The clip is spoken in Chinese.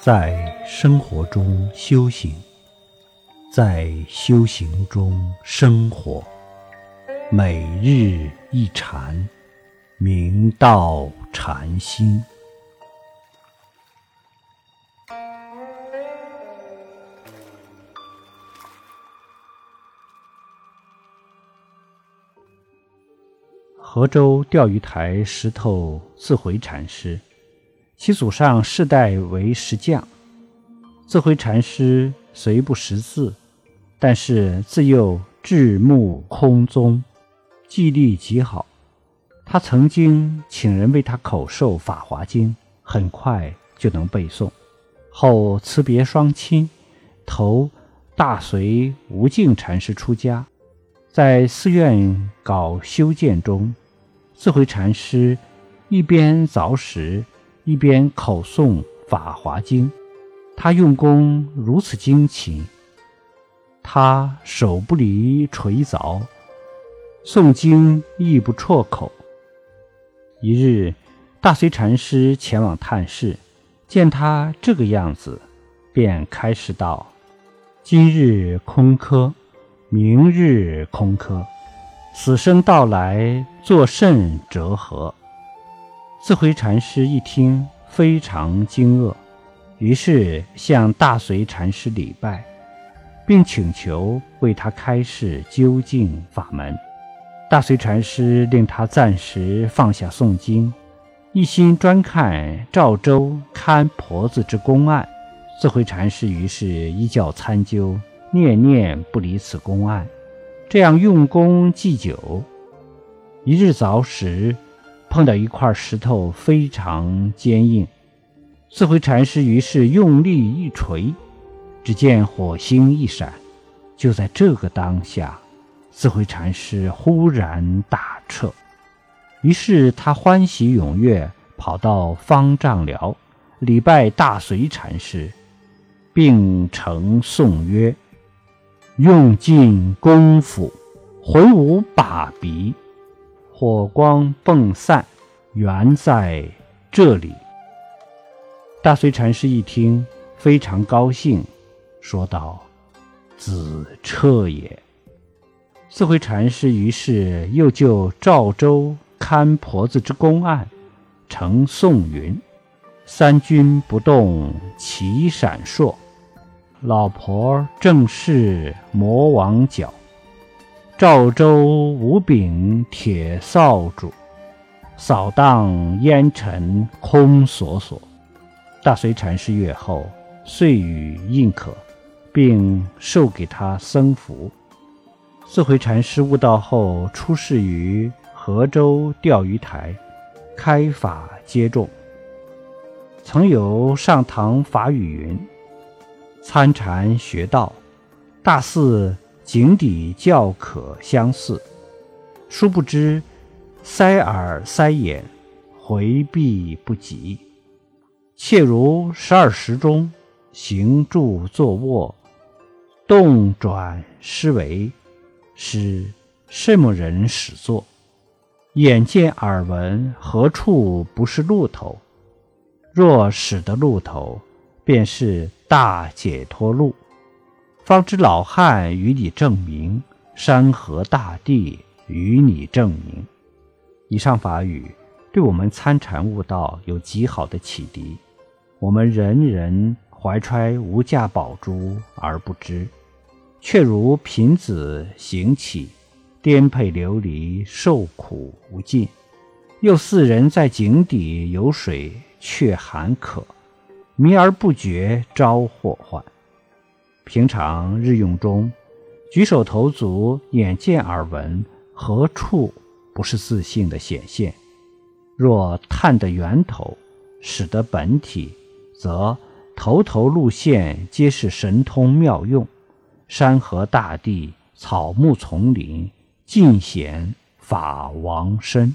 在生活中修行，在修行中生活，每日一禅，明道禅心。河州钓鱼台石头自回禅师，其祖上世代为石匠。自回禅师虽不识字，但是自幼智目空宗，记忆力极好。他曾经请人为他口授《法华经》，很快就能背诵。后辞别双亲，投大隋无尽禅师出家。在寺院搞修建中，自慧禅师一边凿石，一边口诵《法华经》。他用功如此精勤，他手不离锤凿，诵经亦不辍口。一日，大隋禅师前往探视，见他这个样子，便开示道：“今日空科。”明日空科，此生到来，作甚折合？自回禅师一听，非常惊愕，于是向大隋禅师礼拜，并请求为他开示究竟法门。大隋禅师令他暂时放下诵经，一心专看赵州看婆子之公案。自回禅师于是依教参究。念念不离此公案，这样用功既久。一日凿石，碰到一块石头非常坚硬，四回禅师于是用力一锤，只见火星一闪。就在这个当下，四回禅师忽然大彻，于是他欢喜踊跃，跑到方丈寮礼拜大隋禅师，并呈颂曰。用尽功夫，回无把鼻，火光迸散，原在这里。大隋禅师一听，非常高兴，说道：“子彻也。”四回禅师于是又就赵州看婆子之公案，呈颂云：“三军不动，其闪烁。”老婆正是魔王脚，赵州无柄铁扫帚，扫荡烟尘空索索。大隋禅师阅后，遂予印可，并授给他僧服。四回禅师悟道后，出世于河州钓鱼台，开法接众。曾有上堂法语云。参禅学道，大似井底较可相似。殊不知，塞耳塞眼，回避不及。切如十二时钟，行住坐卧，动转思维，是什么人始作？眼见耳闻，何处不是路头？若使得路头，便是。大解脱路，方知老汉与你证明，山河大地与你证明。以上法语对我们参禅悟道有极好的启迪。我们人人怀揣无价宝珠而不知，却如贫子行乞，颠沛流离，受苦无尽；又似人在井底有水，却寒渴。迷而不觉，招祸患。平常日用中，举手投足、眼见耳闻，何处不是自信的显现？若探得源头，使得本体，则头头路线皆是神通妙用。山河大地、草木丛林，尽显法王身。